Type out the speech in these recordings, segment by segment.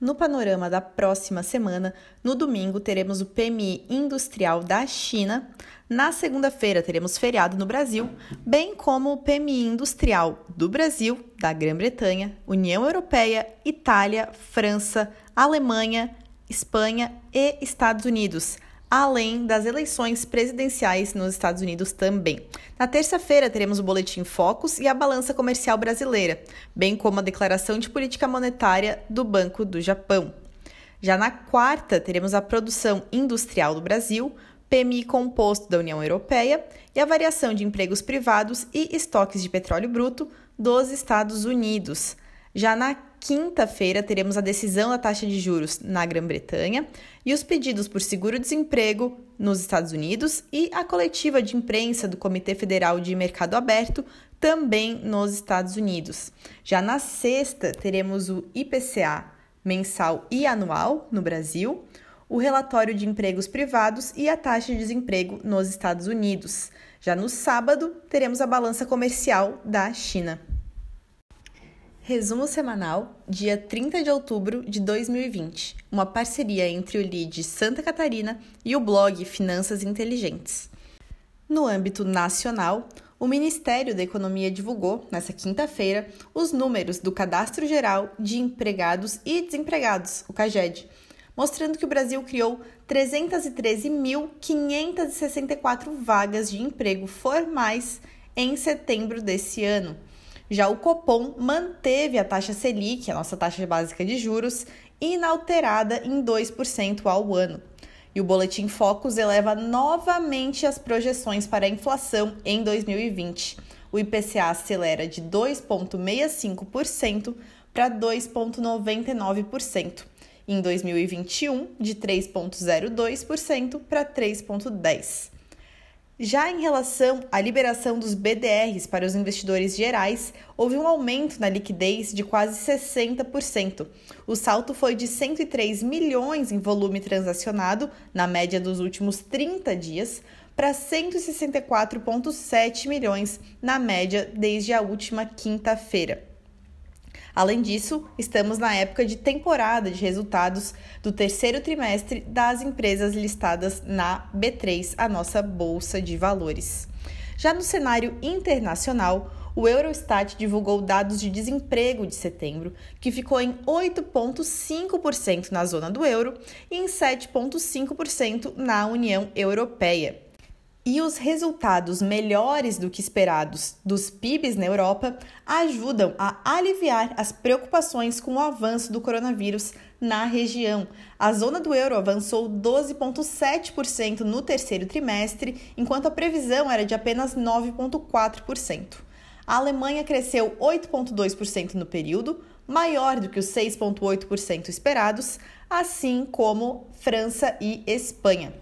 No panorama da próxima semana, no domingo teremos o PMI Industrial da China. Na segunda-feira teremos feriado no Brasil, bem como o PMI Industrial do Brasil, da Grã-Bretanha, União Europeia, Itália, França, Alemanha, Espanha e Estados Unidos além das eleições presidenciais nos Estados Unidos também. Na terça-feira, teremos o Boletim Focus e a Balança Comercial Brasileira, bem como a Declaração de Política Monetária do Banco do Japão. Já na quarta, teremos a produção industrial do Brasil, PMI composto da União Europeia e a variação de empregos privados e estoques de petróleo bruto dos Estados Unidos. Já na quinta-feira, teremos a decisão da taxa de juros na Grã-Bretanha e os pedidos por seguro-desemprego nos Estados Unidos e a coletiva de imprensa do Comitê Federal de Mercado Aberto também nos Estados Unidos. Já na sexta, teremos o IPCA mensal e anual no Brasil, o relatório de empregos privados e a taxa de desemprego nos Estados Unidos. Já no sábado, teremos a balança comercial da China. Resumo semanal, dia 30 de outubro de 2020, uma parceria entre o LID Santa Catarina e o blog Finanças Inteligentes. No âmbito nacional, o Ministério da Economia divulgou, nesta quinta-feira, os números do Cadastro Geral de Empregados e Desempregados, o CAGED, mostrando que o Brasil criou 313.564 vagas de emprego formais em setembro desse ano já o Copom manteve a taxa Selic, a nossa taxa básica de juros, inalterada em 2% ao ano. E o Boletim Focus eleva novamente as projeções para a inflação em 2020. O IPCA acelera de 2,65% para 2,99%. Em 2021, de 3,02% para 3,10%. Já em relação à liberação dos BDRs para os investidores gerais, houve um aumento na liquidez de quase 60%. O salto foi de 103 milhões em volume transacionado na média dos últimos 30 dias para 164,7 milhões na média desde a última quinta-feira. Além disso, estamos na época de temporada de resultados do terceiro trimestre das empresas listadas na B3, a nossa bolsa de valores. Já no cenário internacional, o Eurostat divulgou dados de desemprego de setembro, que ficou em 8,5% na zona do euro e em 7,5% na União Europeia. E os resultados melhores do que esperados dos PIBs na Europa ajudam a aliviar as preocupações com o avanço do coronavírus na região. A zona do euro avançou 12,7% no terceiro trimestre, enquanto a previsão era de apenas 9,4%. A Alemanha cresceu 8,2% no período, maior do que os 6,8% esperados, assim como França e Espanha.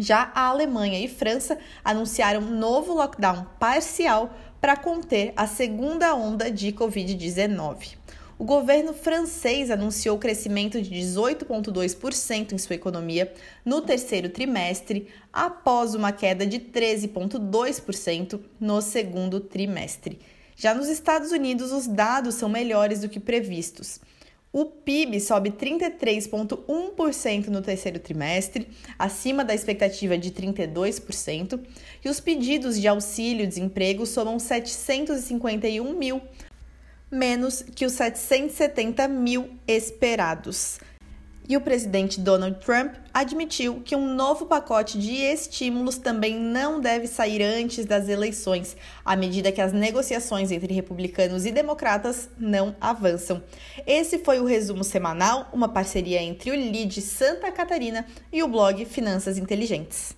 Já a Alemanha e França anunciaram um novo lockdown parcial para conter a segunda onda de Covid-19. O governo francês anunciou crescimento de 18,2% em sua economia no terceiro trimestre, após uma queda de 13,2% no segundo trimestre. Já nos Estados Unidos, os dados são melhores do que previstos. O PIB sobe 33,1% no terceiro trimestre, acima da expectativa de 32%, e os pedidos de auxílio-desemprego somam 751 mil, menos que os 770 mil esperados. E o presidente Donald Trump admitiu que um novo pacote de estímulos também não deve sair antes das eleições, à medida que as negociações entre republicanos e democratas não avançam. Esse foi o resumo semanal, uma parceria entre o LID Santa Catarina e o blog Finanças Inteligentes.